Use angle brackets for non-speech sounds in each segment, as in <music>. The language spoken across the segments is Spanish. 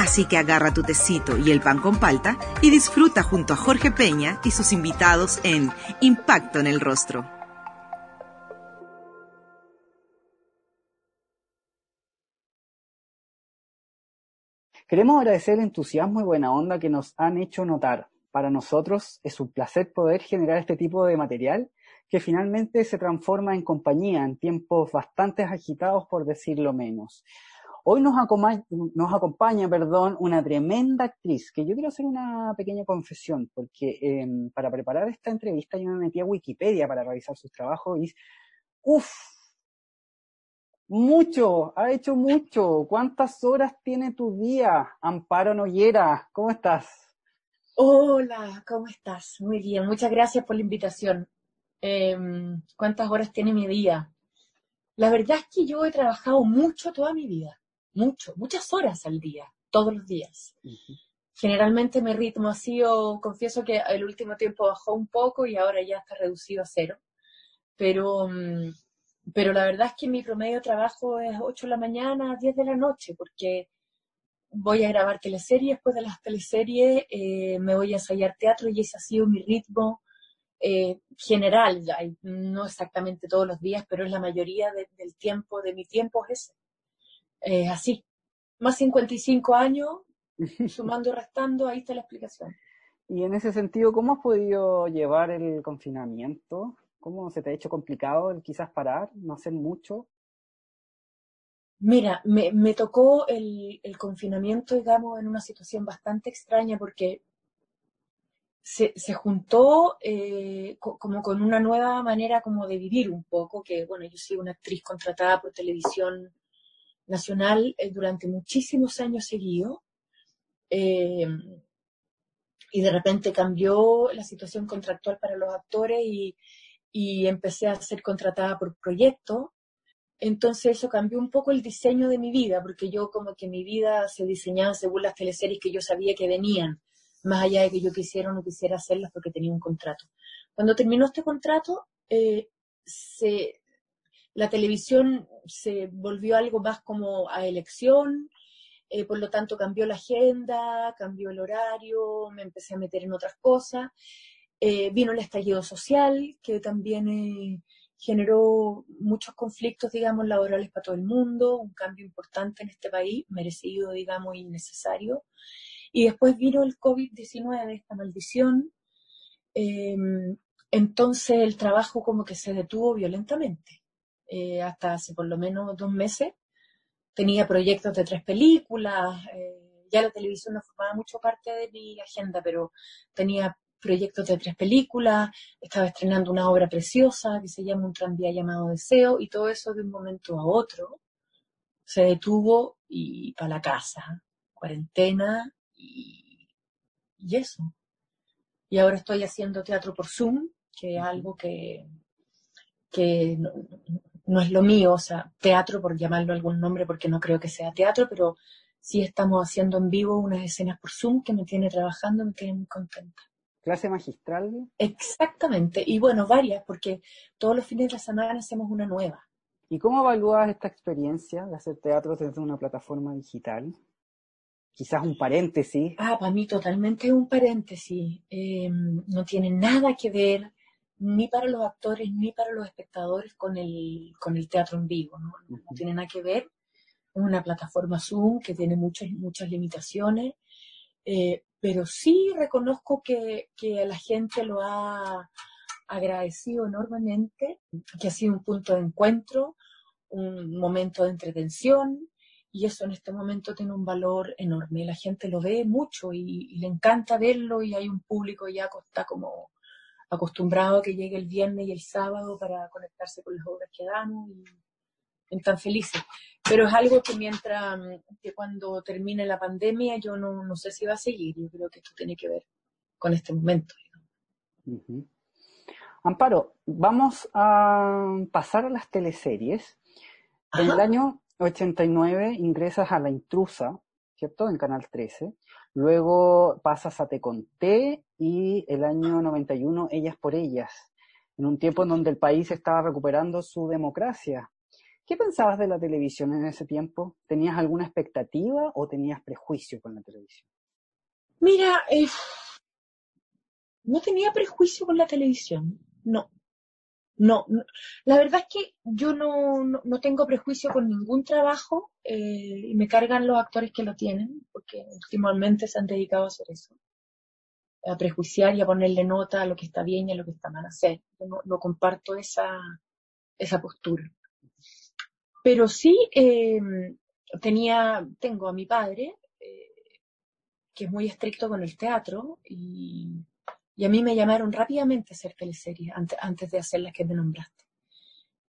Así que agarra tu tecito y el pan con palta y disfruta junto a Jorge Peña y sus invitados en Impacto en el Rostro. Queremos agradecer el entusiasmo y buena onda que nos han hecho notar. Para nosotros es un placer poder generar este tipo de material que finalmente se transforma en compañía en tiempos bastante agitados, por decirlo menos. Hoy nos acompaña, nos acompaña perdón, una tremenda actriz, que yo quiero hacer una pequeña confesión, porque em, para preparar esta entrevista yo me metí a Wikipedia para revisar sus trabajos y, uff, mucho, ha hecho mucho. ¿Cuántas horas tiene tu día, Amparo Noyera? ¿Cómo estás? Hola, ¿cómo estás? Muy bien, muchas gracias por la invitación. Em, ¿Cuántas horas tiene mi día? La verdad es que yo he trabajado mucho toda mi vida mucho, muchas horas al día, todos los días. Generalmente mi ritmo ha sido, confieso que el último tiempo bajó un poco y ahora ya está reducido a cero. Pero, mm, pero la verdad es que mi promedio de trabajo es 8 de la mañana, 10 de la noche, porque voy a grabar teleseries, después de las teleseries eh, me voy a ensayar teatro y ese ha sido mi ritmo eh, general, no exactamente todos los días, pero es la mayoría del tiempo, de mi tiempo es ese eh, así. Más 55 años, <laughs> sumando y restando, ahí está la explicación. Y en ese sentido, ¿cómo has podido llevar el confinamiento? ¿Cómo se te ha hecho complicado el quizás parar, no hacer mucho? Mira, me, me tocó el, el, confinamiento, digamos, en una situación bastante extraña porque se, se juntó eh, como con una nueva manera como de vivir un poco, que bueno, yo soy una actriz contratada por televisión nacional eh, durante muchísimos años seguidos. Eh, y de repente cambió la situación contractual para los actores y, y empecé a ser contratada por proyectos. Entonces eso cambió un poco el diseño de mi vida, porque yo como que mi vida se diseñaba según las teleseries que yo sabía que venían, más allá de que yo quisiera o no quisiera hacerlas porque tenía un contrato. Cuando terminó este contrato, eh, se, la televisión se volvió algo más como a elección, eh, por lo tanto cambió la agenda, cambió el horario, me empecé a meter en otras cosas. Eh, vino el estallido social, que también eh, generó muchos conflictos, digamos, laborales para todo el mundo, un cambio importante en este país, merecido, digamos, y necesario. Y después vino el COVID-19, esta maldición. entonces el trabajo como que se detuvo violentamente. Eh, hasta hace por lo menos dos meses. Tenía proyectos de tres películas, eh, ya la televisión no formaba mucho parte de mi agenda, pero tenía proyectos de tres películas, estaba estrenando una obra preciosa que se llama Un tranvía llamado Deseo, y todo eso de un momento a otro se detuvo y para la casa, cuarentena y, y eso. Y ahora estoy haciendo teatro por Zoom, que es algo que, que no es lo mío, o sea, teatro por llamarlo algún nombre porque no creo que sea teatro, pero sí estamos haciendo en vivo unas escenas por Zoom que me tiene trabajando, me tiene muy contenta. ¿Clase magistral? Exactamente, y bueno, varias, porque todos los fines de la semana hacemos una nueva. ¿Y cómo evalúas esta experiencia de hacer teatro desde una plataforma digital? Quizás un paréntesis. Ah, para mí totalmente es un paréntesis. Eh, no tiene nada que ver ni para los actores ni para los espectadores con el, con el teatro en vivo. ¿no? tiene nada que ver. Es una plataforma Zoom que tiene muchas, muchas limitaciones, eh, pero sí reconozco que, que la gente lo ha agradecido enormemente, que ha sido un punto de encuentro, un momento de entretención, y eso en este momento tiene un valor enorme. La gente lo ve mucho y, y le encanta verlo y hay un público ya que está como acostumbrado a que llegue el viernes y el sábado para conectarse con las obras que damos y están felices. Pero es algo que mientras, que cuando termine la pandemia, yo no, no sé si va a seguir. Yo creo que esto tiene que ver con este momento. Amparo, vamos a pasar a las teleseries. En el año 89 ingresas a La Intrusa, ¿cierto? En Canal 13. Luego pasas a Te Conté y el año 91 Ellas por Ellas, en un tiempo en donde el país estaba recuperando su democracia. ¿Qué pensabas de la televisión en ese tiempo? ¿Tenías alguna expectativa o tenías prejuicio con la televisión? Mira, eh, no tenía prejuicio con la televisión, no. No, la verdad es que yo no, no, tengo prejuicio con ningún trabajo eh, y me cargan los actores que lo tienen, porque últimamente se han dedicado a hacer eso, a prejuiciar y a ponerle nota a lo que está bien y a lo que está mal hacer. Yo no, comparto esa, esa postura. Pero sí eh, tenía, tengo a mi padre, eh, que es muy estricto con el teatro y y a mí me llamaron rápidamente a hacer teleseries antes, antes de hacer las que me nombraste.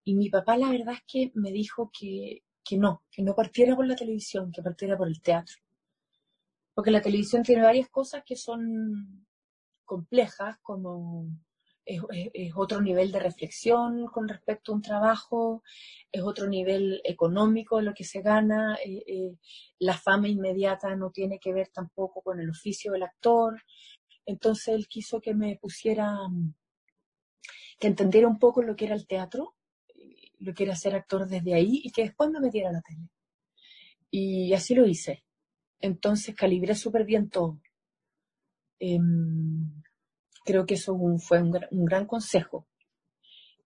Y mi papá la verdad es que me dijo que, que no, que no partiera por la televisión, que partiera por el teatro. Porque la televisión tiene varias cosas que son complejas, como es, otro nivel de reflexión con respecto a un trabajo, es otro nivel económico lo que se gana, eh, eh, la fama inmediata no tiene que ver tampoco con el oficio del actor, entonces él quiso que me pusiera, que entendiera un poco lo que era el teatro, lo que era ser actor desde ahí y que después me metiera a la tele. Y así lo hice. Entonces calibré súper bien todo. Em, creo que eso fue un, gran consejo.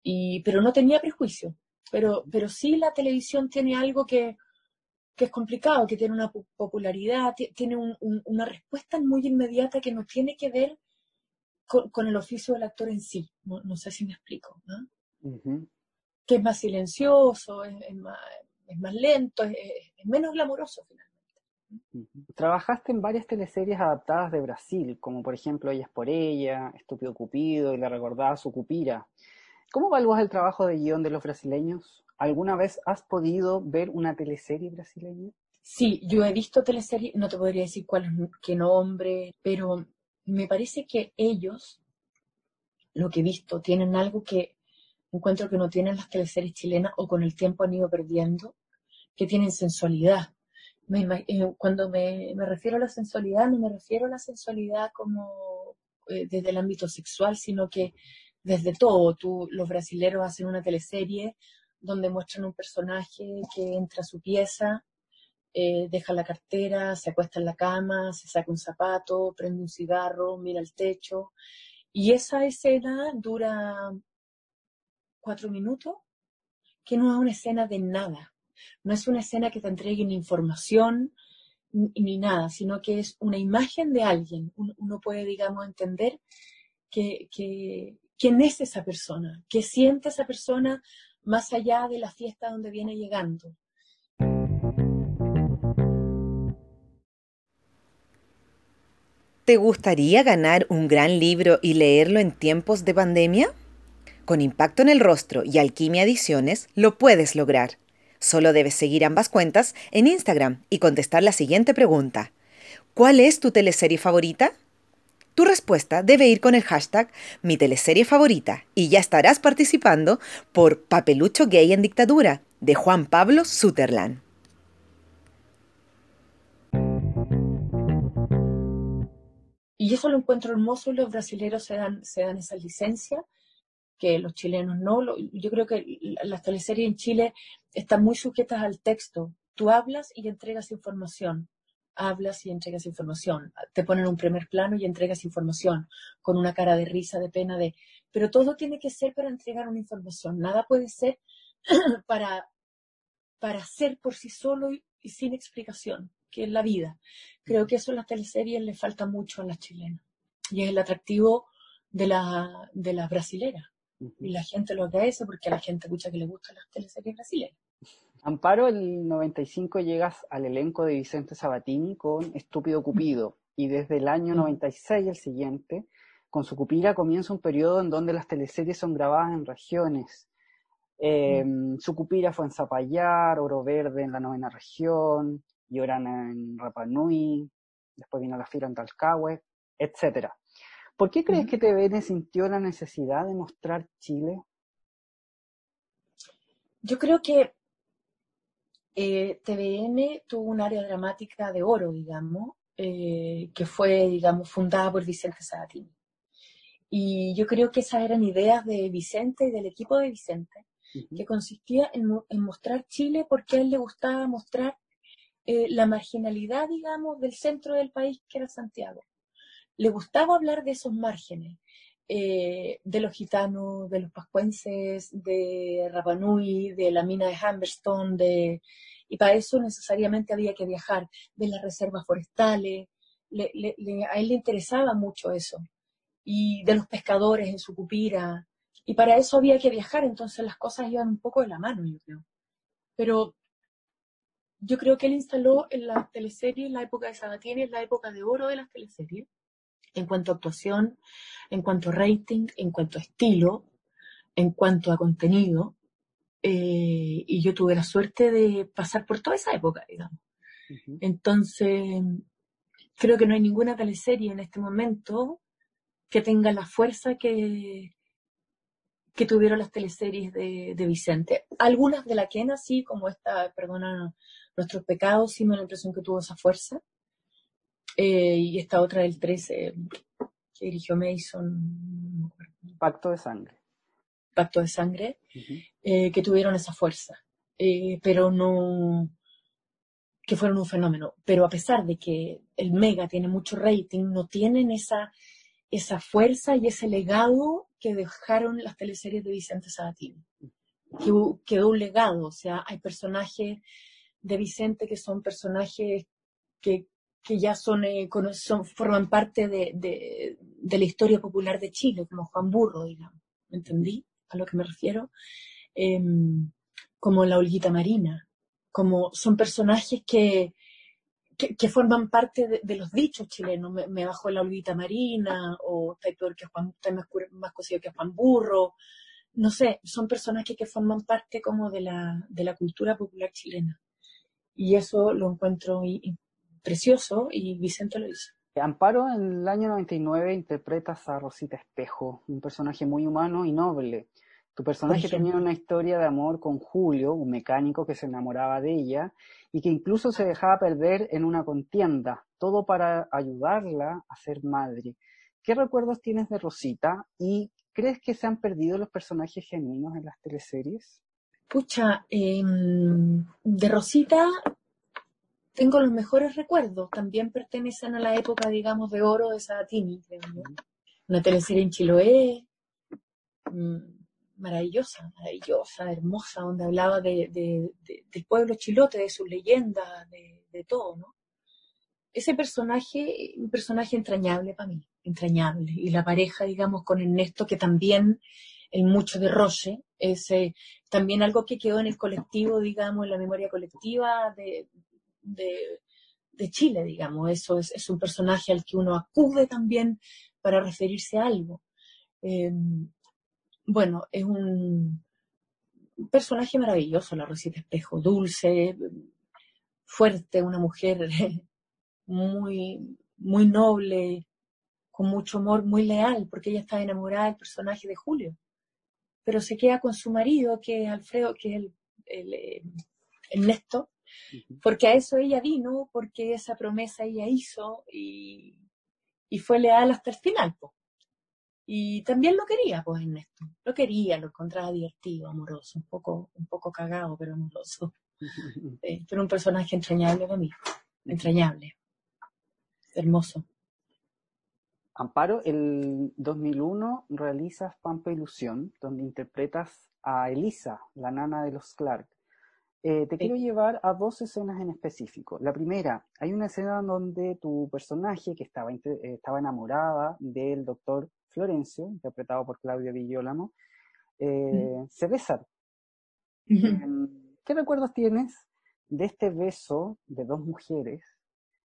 Y, pero no tenía prejuicio. Pero, pero sí la televisión tiene algo que, que es complicado, que tiene una popularidad, tiene una respuesta muy inmediata que no tiene que ver con, el oficio del actor en sí. No, sé si me explico. Que es más silencioso, es, más, lento, es, menos glamoroso finalmente. Trabajaste en varias teleseries adaptadas de Brasil, como por ejemplo Ella es por ella, Estúpido Cupido y la recordada su Cupira. ¿Cómo evalúas el trabajo de guion de los brasileños? ¿Alguna vez has podido ver una teleserie brasileña? Sí, yo he visto teleseries, no te podría decir cuál qué nombre, pero me parece que ellos, lo que he visto, tienen algo que encuentro que no tienen las teleseries chilenas o con el tiempo han ido perdiendo, que tienen sensualidad. Eh, cuando me, refiero a la sensualidad, no me refiero a la sensualidad como eh, desde el ámbito sexual, sino que desde todo. Tú, los brasileros hacen una teleserie donde muestran un personaje que entra a su pieza, eh, deja la cartera, se acuesta en la cama, se saca un zapato, prende un cigarro, mira el techo. Y esa escena dura cuatro minutos, que no es una escena de nada. No es una escena que te entregue ni información ni, nada, sino que es una imagen de alguien. Uno, puede, digamos, entender que, quién es esa persona, qué siente esa persona más allá de la fiesta donde viene llegando. ¿Te gustaría ganar un gran libro y leerlo en tiempos de pandemia? Con Impacto en el Rostro y Alquimia Ediciones lo puedes lograr. Solo debes seguir ambas cuentas en Instagram y contestar la siguiente pregunta. ¿Cuál es tu teleserie favorita? Tu respuesta debe ir con el hashtag mi teleserie favorita y ya estarás participando por Papelucho Gay en Dictadura de Juan Pablo Sutherland. Y eso lo encuentro hermoso, los brasileños se dan, se dan esa licencia, que los chilenos no. yo creo que las teleseries en Chile están muy sujetas al texto. Tú hablas y entregas información hablas y entregas información, te ponen un primer plano y entregas información con una cara de risa, de pena, de... Pero todo tiene que ser para entregar una información, nada puede ser <clears throat> para, para ser por sí solo y, sin explicación, que es la vida. Creo que eso en las teleseries le falta mucho a las chilenas y es el atractivo de la, de Y la gente lo agradece porque a la gente mucha que le gustan las teleseries brasileñas. Amparo, el 95 llegas al elenco de Vicente Sabatini con Estúpido Cupido y desde el año 96, el siguiente, con su Cupira comienza un periodo en donde las teleseries son grabadas en regiones. Eh, su Cupira fue en Zapallar, Oro Verde en la novena región, Llorana en Rapa Nui, después vino La Fira en Talcahué, etc. ¿Por qué crees que TVN sintió la necesidad de mostrar Chile? Yo creo que eh, TVN tuvo un área dramática de oro, digamos, eh, que fue, digamos, fundada por Vicente Sabatini. Y yo creo que esas eran ideas de Vicente y del equipo de Vicente, que consistía en, mostrar Chile porque a él le gustaba mostrar eh, la marginalidad, digamos, del centro del país, que era Santiago. Le gustaba hablar de esos márgenes, eh, de los gitanos, de los pascuenses, de Rapanui, de la mina de Humberstone, de... y para eso necesariamente había que viajar, de las reservas forestales, a él le interesaba mucho eso, y de los pescadores en su cupira, y para eso había que viajar, entonces las cosas iban un poco de la mano, yo creo. Pero yo creo que él instaló en la teleserie, en la época de Sabatini, en la época de oro de las teleseries, en cuanto a actuación, en cuanto a rating, en cuanto a estilo, en cuanto a contenido. Eh, y yo tuve la suerte de pasar por toda esa época, digamos. Entonces, creo que no hay ninguna teleserie en este momento que tenga la fuerza que, que tuvieron las teleseries de, Vicente. Algunas de la Quena, sí, como esta, perdona nuestros pecados, sí me da la impresión que tuvo esa fuerza. Eh, y esta otra del 13 que dirigió Mason. Pacto de sangre. Pacto de sangre, eh, que tuvieron esa fuerza, eh, pero no que fueron un fenómeno. Pero a pesar de que el Mega tiene mucho rating, no tienen esa, esa fuerza y ese legado que dejaron las teleseries de Vicente Sabatini. quedó un legado, o sea, hay personajes de Vicente que son personajes que que ya son, eh, son forman parte de, de, de, la historia popular de Chile, como Juan Burro, digamos. ¿Me entendí a lo que me refiero? Em, como la Olguita Marina, como son personajes que, que, forman parte de, los dichos chilenos. Me, bajó la Olguita Marina, o está peor que Juan, está más, más cocido que Juan Burro. No sé, son personajes que forman parte como de la, de la cultura popular chilena. Y eso lo encuentro precioso y Vicente lo hizo. Amparo en el año 99 interpretas a Rosita Espejo, un personaje muy humano y noble. Tu personaje tenía una historia de amor con Julio, un mecánico que se enamoraba de ella y que incluso se dejaba perder en una contienda, todo para ayudarla a ser madre. ¿Qué recuerdos tienes de Rosita y crees que se han perdido los personajes genuinos en las teleseries? Pucha, em, de Rosita tengo los mejores recuerdos. También pertenecen a la época, digamos, de oro de Sabatini. Una teleserie en Chiloé, mm, maravillosa, maravillosa, hermosa, donde hablaba de, del pueblo chilote, de sus leyendas, de, todo, ¿no? Ese personaje, un personaje entrañable para mí, entrañable. Y la pareja, digamos, con Ernesto, que también el mucho de Roche, es también algo que quedó en el colectivo, digamos, en la memoria colectiva de, de, Chile, digamos. Eso es, un personaje al que uno acude también para referirse a algo. Em, bueno, es un personaje maravilloso, la Rosita Espejo, dulce, fuerte, una mujer <laughs> muy, muy noble, con mucho amor, muy leal, porque ella está enamorada del personaje de Julio. Pero se queda con su marido, que es Alfredo, que es el, el, eh, Ernesto, porque a eso ella vino, porque esa promesa ella hizo y, fue leal hasta el final. Y también lo quería, pues, Ernesto. Lo quería, lo encontraba divertido, amoroso, un poco, un poco cagado, pero amoroso. <laughs> Eh, pero un personaje entrañable para mí. Entrañable. Hermoso. Amparo, el 2001 realizas Pampa Ilusión, donde interpretas a Elisa, la nana de los Clark. Eh, te quiero llevar a dos escenas en específico. La primera, hay una escena donde tu personaje, que estaba, eh, estaba enamorada del doctor Florencio, interpretado por Claudia Villolamo, eh, se besan. Em, ¿Qué recuerdos tienes de este beso de dos mujeres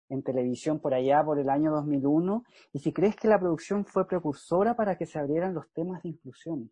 en televisión por allá por el año 2001? Y si crees que la producción fue precursora para que se abrieran los temas de inclusión.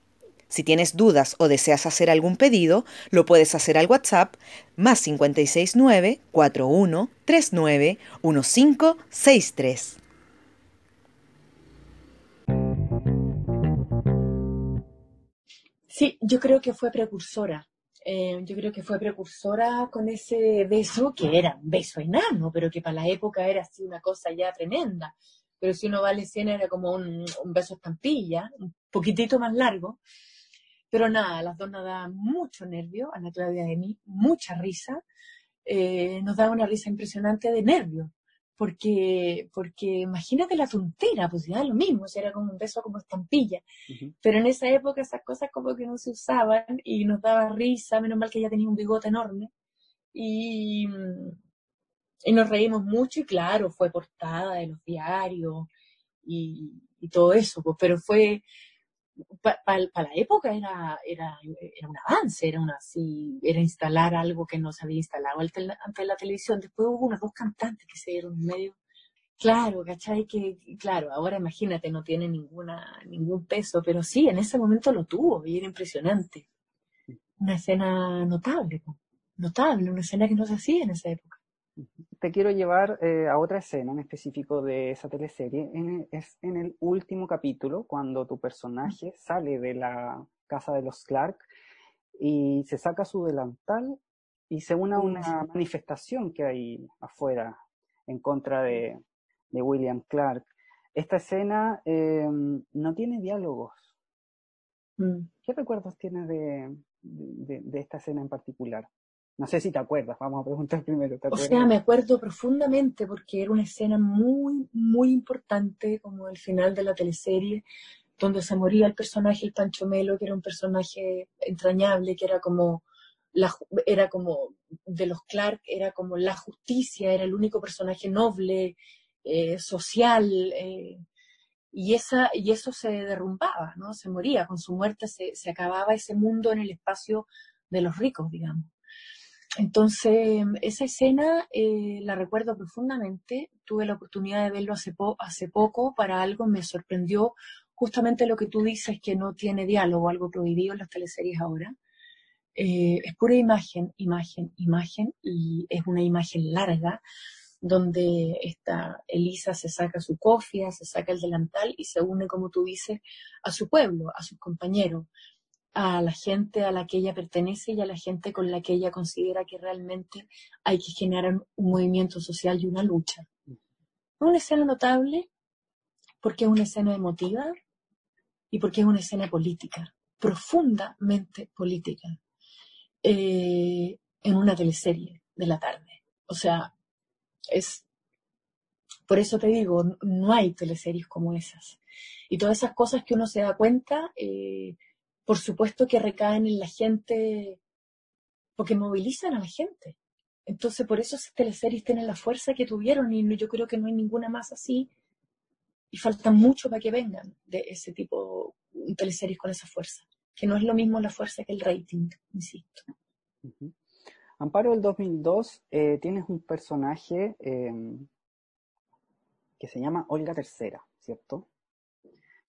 Si tienes dudas o deseas hacer algún pedido, lo puedes hacer al WhatsApp más 569 4139 1563. Sí, yo creo que fue precursora. Eh, yo creo que fue precursora con ese beso, que era un beso enano, pero que para la época era así una cosa ya tremenda. Pero si uno va a era como un, un beso estampilla, un poquitito más largo. Pero nada, las dos nos daban mucho nervio, a la Claudia de mí, mucha risa. Eh, nos daba una risa impresionante de nervio, porque, porque imagínate la tontera, pues ya lo mismo, era como un beso como estampilla. Pero en esa época esas cosas como que no se usaban y nos daba risa, menos mal que ella tenía un bigote enorme. Y, y nos reímos mucho y claro, fue portada de los diarios y, y todo eso, pues, pero fue, para la época era, era, era un avance, era, una, así, era instalar algo que no se había instalado ante la televisión. Después hubo unos dos cantantes que se dieron medio. Claro, ¿cachai? Que, claro, ahora imagínate, no tiene ninguna, ningún peso, pero sí, en ese momento lo tuvo y era impresionante. Una escena notable, notable, una escena que no se hacía en esa época te quiero llevar eh, a otra escena en específico de esa teleserie. es en el último capítulo, cuando tu personaje sale de la casa de los Clark y se saca su delantal y se une a una manifestación que hay afuera en contra de, William Clark. Esta escena em, no tiene diálogos. Mm. ¿Qué recuerdos tienes de esta escena en particular? No sé si te acuerdas, vamos a preguntar <laughs> primero. o sea, me acuerdo profundamente porque era una escena muy, muy importante, como el final de la teleserie, donde se moría el personaje, el Pancho Melo, que era un personaje entrañable, que era como, la, era como de los Clark, era como la justicia, era el único personaje noble, eh, social, eh, y, esa, y eso se derrumbaba, ¿no? Se moría, con su muerte se, se acababa ese mundo en el espacio de los ricos, digamos. Entonces, esa escena eh, la recuerdo profundamente. Tuve la oportunidad de verlo hace, hace poco para algo, me sorprendió justamente lo que tú dices, que no tiene diálogo, algo prohibido en las teleseries ahora. Eh, es pura imagen, imagen, imagen, y es una imagen larga, donde esta Elisa se saca su cofia, se saca el delantal y se une, como tú dices, a su pueblo, a sus compañeros a la gente a la que ella pertenece y a la gente con la que ella considera que realmente hay que generar un movimiento social y una lucha. Una escena notable porque es una escena emotiva y porque es una escena política, profundamente política, eh, en una teleserie de la tarde. O sea, es, por eso te digo, no hay teleseries como esas. Y todas esas cosas que uno se da cuenta, eh, por supuesto que recaen en la gente, porque movilizan a la gente. Entonces, por eso esas teleseries tienen la fuerza que tuvieron y yo creo que no hay ninguna más así. Y falta mucho para que vengan de ese tipo de teleseries con esa fuerza, que no es lo mismo la fuerza que el rating, insisto. Amparo, del 2002 eh, tienes un personaje em, que se llama Olga Tercera, ¿cierto?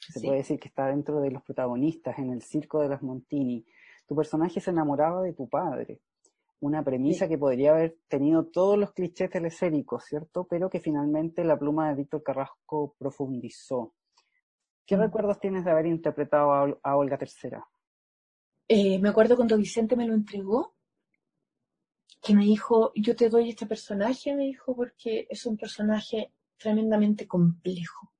Se puede decir que está dentro de los protagonistas en el circo de las Montini. Tu personaje se enamoraba de tu padre. Una premisa que podría haber tenido todos los clichés teleséricos, ¿cierto? Pero que finalmente la pluma de Víctor Carrasco profundizó. ¿Qué mm. recuerdos tienes de haber interpretado a, Olga III? Eh, me acuerdo cuando Vicente me lo entregó, que me dijo, yo te doy este personaje, me dijo, porque es un personaje tremendamente complejo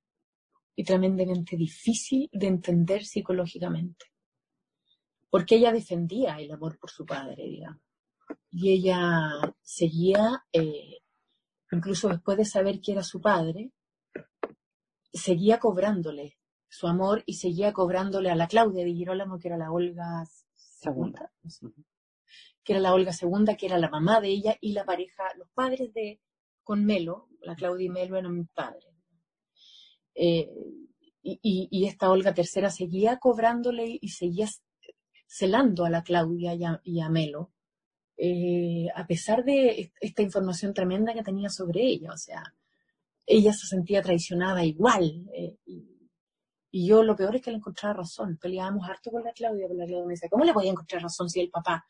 y tremendamente difícil de entender psicológicamente. Porque ella defendía el amor por su padre, digamos. Y ella seguía, eh, incluso después de saber que era su padre, seguía cobrándole su amor y seguía cobrándole a la Claudia de Girolamo, que era la Olga segunda, que era la Olga segunda, que era la mamá de ella y la pareja, los padres de con Melo, la Claudia y Melo eran mis padres. Eh, y, esta Olga tercera seguía cobrándole y seguía celando a la Claudia y a, Melo, eh, a pesar de esta información tremenda que tenía sobre ella. O sea, ella se sentía traicionada igual. Eh, y, yo lo peor es que le encontraba razón. Peleábamos harto con la Claudia, pero la Claudia me decía, ¿cómo le podía encontrar razón si el papá?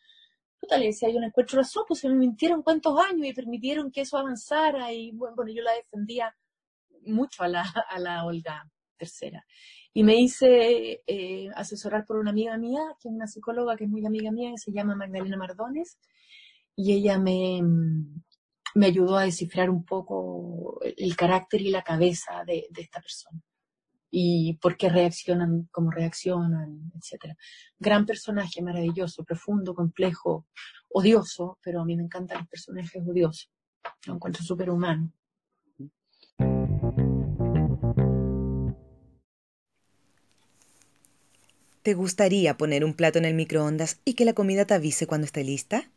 Puta, le decía, yo no encuentro razón, pues se me mintieron cuántos años y permitieron que eso avanzara. Y bueno yo la defendía mucho a la, <laughs> a la Olga tercera. Y me hice eh, asesorar por una amiga mía, que es una psicóloga que es muy amiga mía, que se llama Magdalena Mardones, y ella me, me ayudó a descifrar un poco el carácter y la cabeza de, esta persona y por qué reaccionan como reaccionan, etc. Gran personaje, maravilloso, profundo, complejo, odioso, pero a mí me encantan los personajes odiosos. Lo encuentro súper humano. ¿Te gustaría poner un plato en el microondas y que la comida te avise cuando esté lista?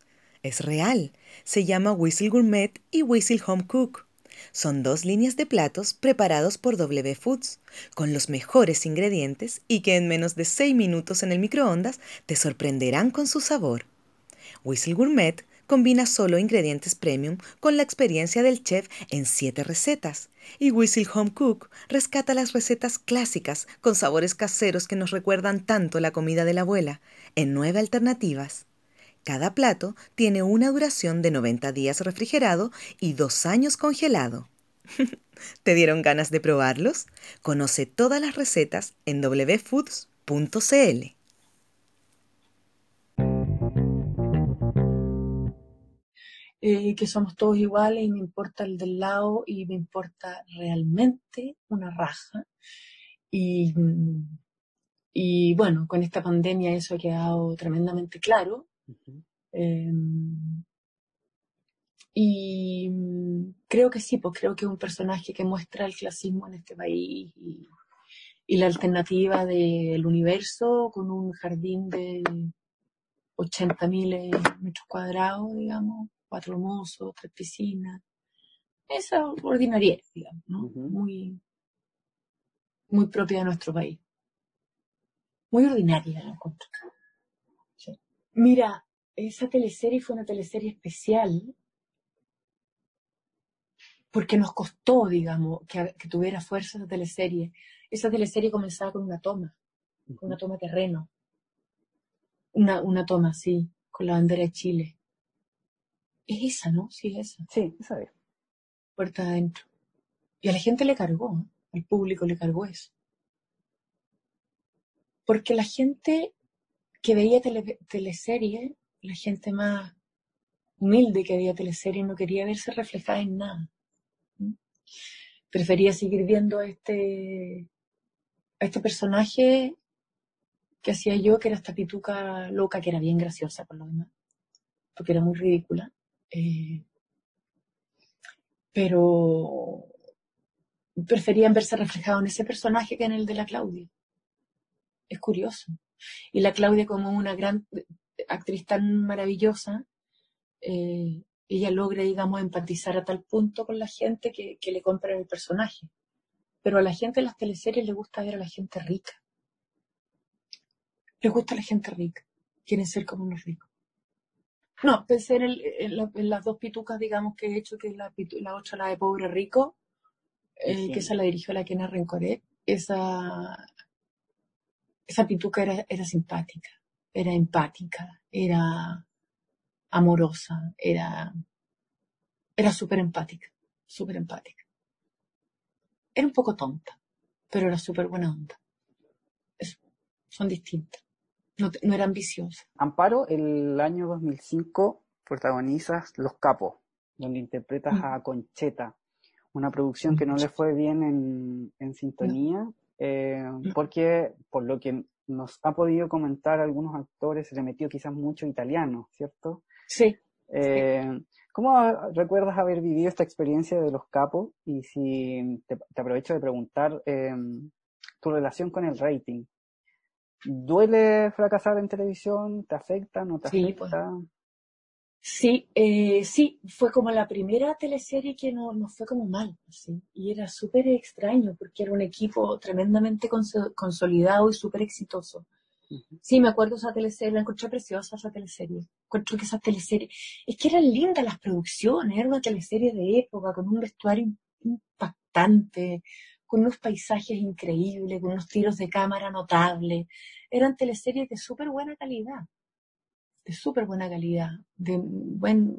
Es real. Se llama Whistle Gourmet y Whistle Home Cook. Son dos líneas de platos preparados por W Foods, con los mejores ingredientes y que en menos de 6 minutos en el microondas te sorprenderán con su sabor. Whistle Gourmet combina solo ingredientes premium con la experiencia del chef en 7 recetas. Y Whistle Home Cook rescata las recetas clásicas con sabores caseros que nos recuerdan tanto la comida de la abuela, en nueve alternativas. Cada plato tiene una duración de 90 días refrigerado y dos años congelado. <laughs> ¿Te dieron ganas de probarlos? Conoce todas las recetas en wfoods.cl. Eh, que somos todos iguales y me importa el del lado y me importa realmente una raja. Y, y bueno, con esta pandemia eso ha quedado tremendamente claro. Em, y creo que sí, pues creo que es un personaje que muestra el clasismo en este país y, y la alternativa del universo con un jardín de 80.000 metros cuadrados, digamos, cuatro mozos, tres piscinas. Esa ordinaria, digamos, ¿no? Muy, muy propia de nuestro país. Muy ordinaria, la encuentro. Mira, esa teleserie fue una teleserie especial porque nos costó, digamos, que, tuviera fuerza esa teleserie. Esa teleserie comenzaba con una toma, con una toma terreno. Una, una toma, sí, con la bandera de Chile. Es esa, ¿no? Sí, esa. Sí, esa es. Puerta adentro. Y a la gente le cargó, ¿eh? al público le cargó eso. Porque la gente que veía teleserie, la gente más humilde que veía teleserie, no quería verse reflejada en nada. Prefería seguir viendo a este, a este personaje que hacía yo, que era esta pituca loca, que era bien graciosa por lo demás, porque era muy ridícula. Eh, pero preferían verse reflejados en ese personaje que en el de la Claudia. Es curioso. Y la Claudia como una gran actriz tan maravillosa, eh, ella logra, digamos, empatizar a tal punto con la gente que, que le compra el personaje. Pero a la gente en las teleseries le gusta ver a la gente rica. Les gusta la gente rica. Quieren ser como los ricos. No, pensé en, las dos pitucas, digamos, que he hecho, que la, la otra, la de Pobre Rico, eh, que esa la dirigió la Kena Rencoré. Esa, esa pituca era, era simpática, era empática, era amorosa, era, era súper empática, súper empática. Era un poco tonta, pero era súper buena onda. son distintas no, era ambiciosa. Amparo, el año 2005 protagonizas Los Capos, donde interpretas mm. a Concheta, una producción que no le fue bien en, en sintonía, eh, porque por lo que nos ha podido comentar algunos actores, se le metió quizás mucho italiano, ¿cierto? Sí. Eh, ¿Cómo recuerdas haber vivido esta experiencia de los capos? Y si te, aprovecho de preguntar eh, tu relación con el rating. ¿Duele fracasar en televisión? ¿Te afecta? ¿No te pues. afecta? Sí, eh, sí, fue como la primera teleserie que no, nos fue como mal, así. Y era súper extraño porque era un equipo tremendamente consolidado y súper exitoso. Sí, me acuerdo esa teleserie, la encontré preciosa esa teleserie. Encuentro que esa teleserie, es que eran lindas las producciones, era una teleserie de época con un vestuario impactante, con unos paisajes increíbles, con unos tiros de cámara notables. Eran teleseries de súper buena calidad de súper buena calidad, de buen,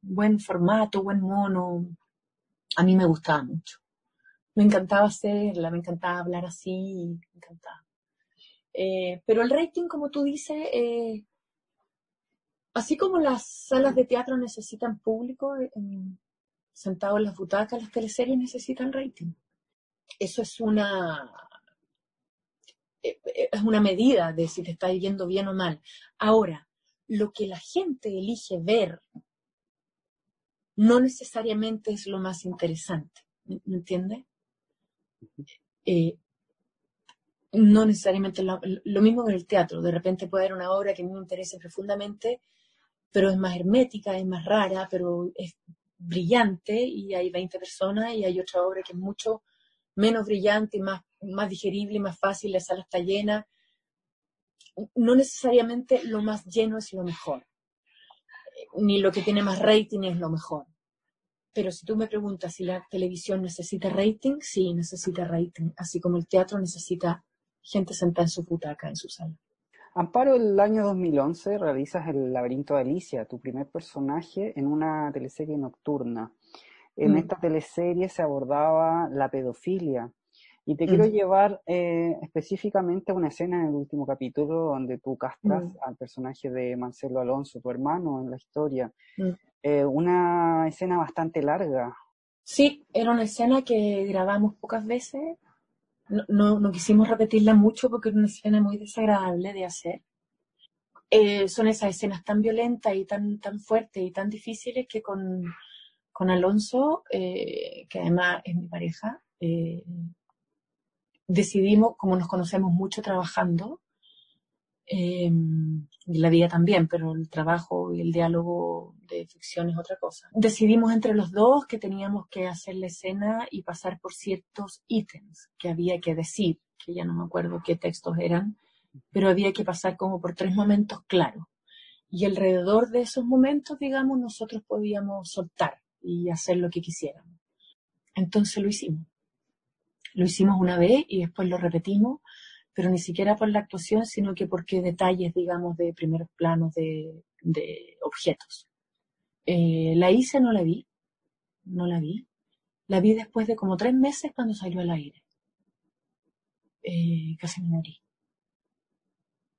buen formato, buen mono. A mí me gustaba mucho. Me encantaba hacerla, me encantaba hablar así, me encantaba. Eh, pero el rating, como tú dices, eh, así como las salas de teatro necesitan público eh, sentado en las butacas, las teleseries necesitan rating. Eso es una es una medida de si te está yendo bien o mal. Ahora, lo que la gente elige ver no necesariamente es lo más interesante. ¿Me, entiendes? Eh, no necesariamente lo, mismo en el teatro. De repente puede haber una obra que a mí me interese profundamente, pero es más hermética, es más rara, pero es brillante y hay 20 personas y hay otra obra que es mucho menos brillante más, más digerible más fácil, la sala está llena no necesariamente lo más lleno es lo mejor, ni lo que tiene más rating es lo mejor. Pero si tú me preguntas si la televisión necesita rating, sí, necesita rating, así como el teatro necesita gente sentada en su butaca, en su sala. Amparo, el año 2011 realizas El laberinto de Alicia, tu primer personaje en una teleserie nocturna. En mm. esta teleserie se abordaba la pedofilia, y te quiero llevar eh, específicamente a una escena en el último capítulo donde tú castras al personaje de Marcelo Alonso, tu hermano en la historia. Eh, una escena bastante larga. Sí, era una escena que grabamos pocas veces. No, no, quisimos repetirla mucho porque era una escena muy desagradable de hacer. Eh, son esas escenas tan violentas y tan, tan fuertes y tan difíciles que con, con Alonso, que además es mi pareja, decidimos, como nos conocemos mucho trabajando, eh, la vida también, pero el trabajo y el diálogo de ficción es otra cosa. Decidimos entre los dos que teníamos que hacer la escena y pasar por ciertos ítems que había que decir, que ya no me acuerdo qué textos eran, pero había que pasar como por tres momentos claros. Y alrededor de esos momentos, digamos, nosotros podíamos soltar y hacer lo que quisiéramos. Entonces lo hicimos. Lo hicimos una vez y después lo repetimos, pero ni siquiera por la actuación, sino que porque detalles, digamos, de primeros planos de, objetos. Eh, la hice, no la vi, no la vi. La vi después de como tres meses cuando salió al aire. Eh, casi me morí.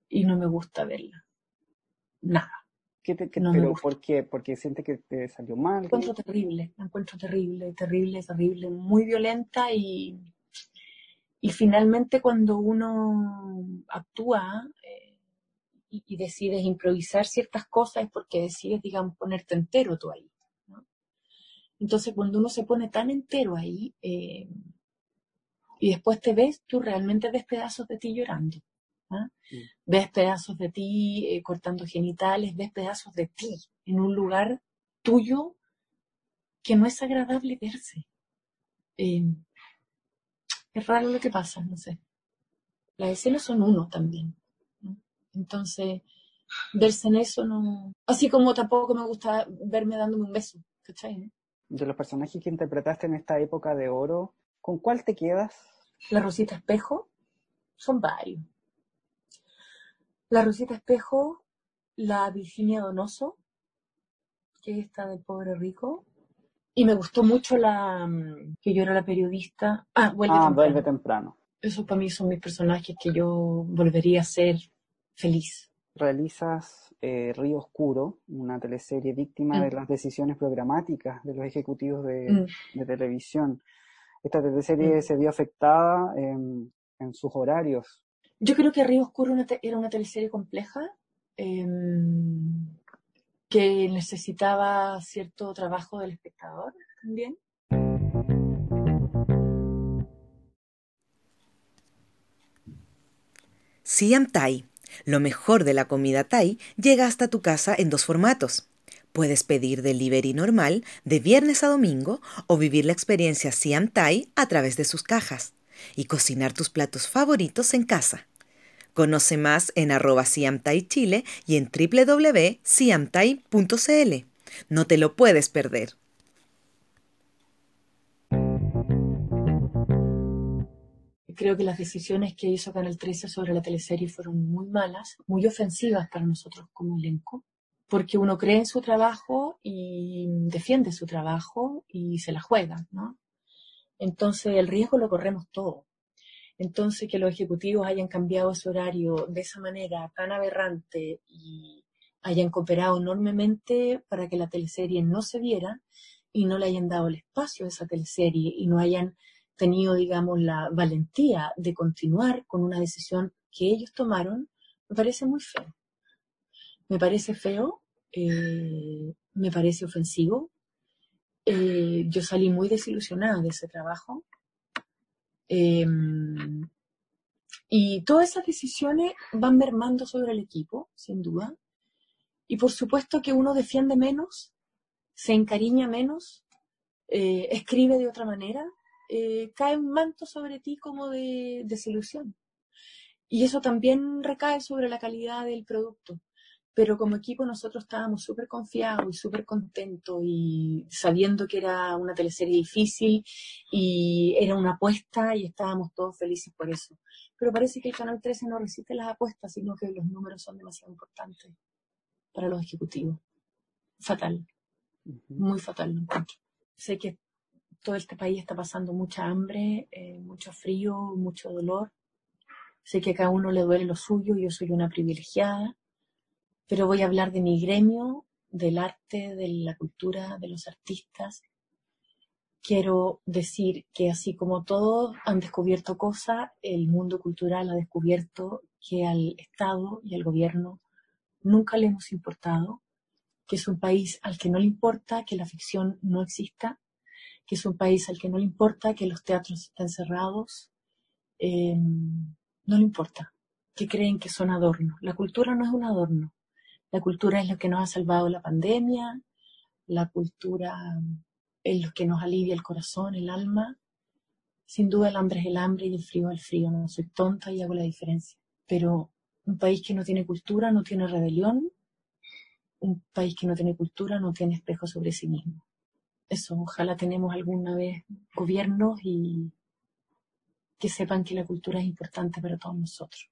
Y no me gusta verla. Nada. ¿Qué te, no pero ¿por qué? ¿Porque siente que te salió mal? La encuentro terrible, la encuentro terrible, terrible, terrible, muy violenta y y finalmente cuando uno actúa eh, y, decides improvisar ciertas cosas es porque decides, digamos, ponerte entero tú ahí. Entonces cuando uno se pone tan entero ahí eh, y después te ves, tú realmente ves pedazos de ti llorando. ¿Ah? Ves pedazos de ti eh, cortando genitales, ves pedazos de ti en un lugar tuyo que no es agradable verse. Es raro lo que pasa, no sé. Las escenas son uno también. Entonces, verse en eso no. Así como tampoco me gusta verme dándome un beso, ¿cachai? De los personajes que interpretaste en esta época de oro, ¿con cuál te quedas? La Rosita Espejo, son varios. La Rosita Espejo, la Virginia Donoso, que es esta del pobre rico, y me gustó mucho la mm, que yo era la periodista. Ah, vuelve, ah, temprano. vuelve temprano. Esos para mí son mis personajes que yo volvería a ser feliz. Realizas eh, Río Oscuro, una teleserie víctima de mm. las decisiones programáticas de los ejecutivos de, mm. televisión. Esta teleserie se vio afectada en, sus horarios. Yo creo que Río Oscuro era una teleserie compleja. Em, que necesitaba cierto trabajo del espectador también. Siam Thai. Lo mejor de la comida Thai llega hasta tu casa en dos formatos. Puedes pedir delivery normal de viernes a domingo o vivir la experiencia Siam Thai a través de sus cajas y cocinar tus platos favoritos en casa. Conoce más en arroba Thai Chile y en www.siamthai.cl. No te lo puedes perder. Creo que las decisiones que hizo Canal 13 sobre la teleserie fueron muy malas, muy ofensivas para nosotros como elenco, porque uno cree en su trabajo y defiende su trabajo y se la juega, ¿no? Entonces el riesgo lo corremos todo. Entonces que los ejecutivos hayan cambiado ese horario de esa manera tan aberrante y hayan cooperado enormemente para que la teleserie no se viera y no le hayan dado el espacio a esa teleserie y no hayan tenido, digamos, la valentía de continuar con una decisión que ellos tomaron, me parece muy feo. Me parece feo, eh, me parece ofensivo. Eh, yo salí muy desilusionada de ese trabajo. Em, y todas esas decisiones van mermando sobre el equipo, sin duda. Y por supuesto que uno defiende menos, se encariña menos, eh, escribe de otra manera, eh, cae un manto sobre ti como de desilusión. Y eso también recae sobre la calidad del producto. Pero como equipo nosotros estábamos súper confiados y súper contentos y sabiendo que era una teleserie difícil y era una apuesta y estábamos todos felices por eso. Pero parece que el Canal 13 no resiste las apuestas, sino que los números son demasiado importantes para los ejecutivos. Fatal. Muy fatal lo encuentro. Sé que todo este país está pasando mucha hambre, eh, mucho frío, mucho dolor. Sé que a cada uno le duele lo suyo, yo soy una privilegiada, pero voy a hablar de mi gremio, del arte, de la cultura, de los artistas. Quiero decir que así como todos han descubierto cosas, el mundo cultural ha descubierto que al Estado y al gobierno nunca le hemos importado, que es un país al que no le importa que la ficción no exista, que es un país al que no le importa que los teatros estén cerrados, eh, no le importa, que creen que son adornos. La cultura no es un adorno, la cultura es lo que nos ha salvado la pandemia, la cultura es lo que nos alivia el corazón, el alma. Sin duda el hambre es el hambre y el frío es el frío, no soy tonta y hago la diferencia. Pero un país que no tiene cultura no tiene rebelión, un país que no tiene cultura no tiene espejo sobre sí mismo eso, ojalá tenemos alguna vez gobiernos y que sepan que la cultura es importante para todos nosotros.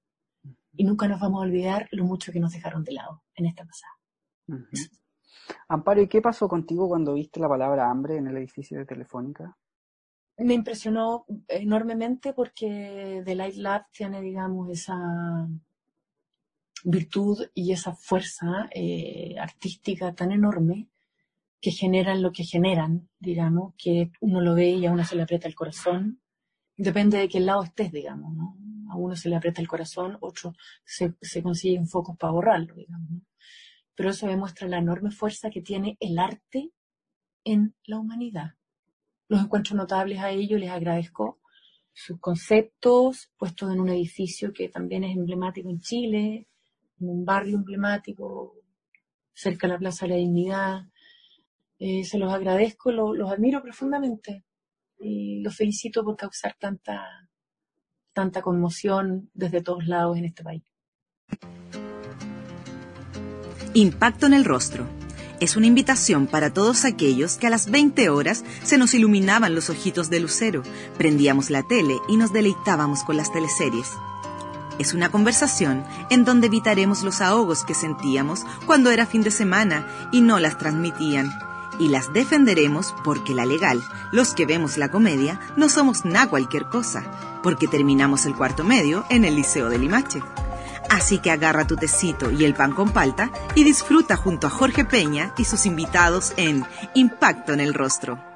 Y nunca nos vamos a olvidar lo mucho que nos dejaron de lado en esta pasada. Amparo, ¿y qué pasó contigo cuando viste la palabra hambre en el edificio de Telefónica? Me impresionó enormemente porque The Light Lab tiene, digamos, esa virtud y esa fuerza eh, artística tan enorme que generan lo que generan, digamos, que uno lo ve y a uno se le aprieta el corazón. Depende de qué lado estés, digamos, ¿no? A uno se le aprieta el corazón, otro se, se consiguen focos para borrarlo, digamos. Pero eso demuestra la enorme fuerza que tiene el arte en la humanidad. Los encuentro notables a ellos, les agradezco sus conceptos puestos en un edificio que también es emblemático en Chile, en un barrio emblemático, cerca de la Plaza de la Dignidad, eh, se los agradezco, los admiro profundamente y los felicito por causar tanta, tanta conmoción desde todos lados en este país. Impacto en el rostro. Es una invitación para todos aquellos que a las 20 horas se nos iluminaban los ojitos de lucero, prendíamos la tele y nos deleitábamos con las teleseries. Es una conversación en donde evitaremos los ahogos que sentíamos cuando era fin de semana y no las transmitían y las defenderemos porque la legal, los que vemos la comedia, no somos nada cualquier cosa, porque terminamos el cuarto medio en el Liceo de Limache. Así que agarra tu tecito y el pan con palta y disfruta junto a Jorge Peña y sus invitados en Impacto en el Rostro.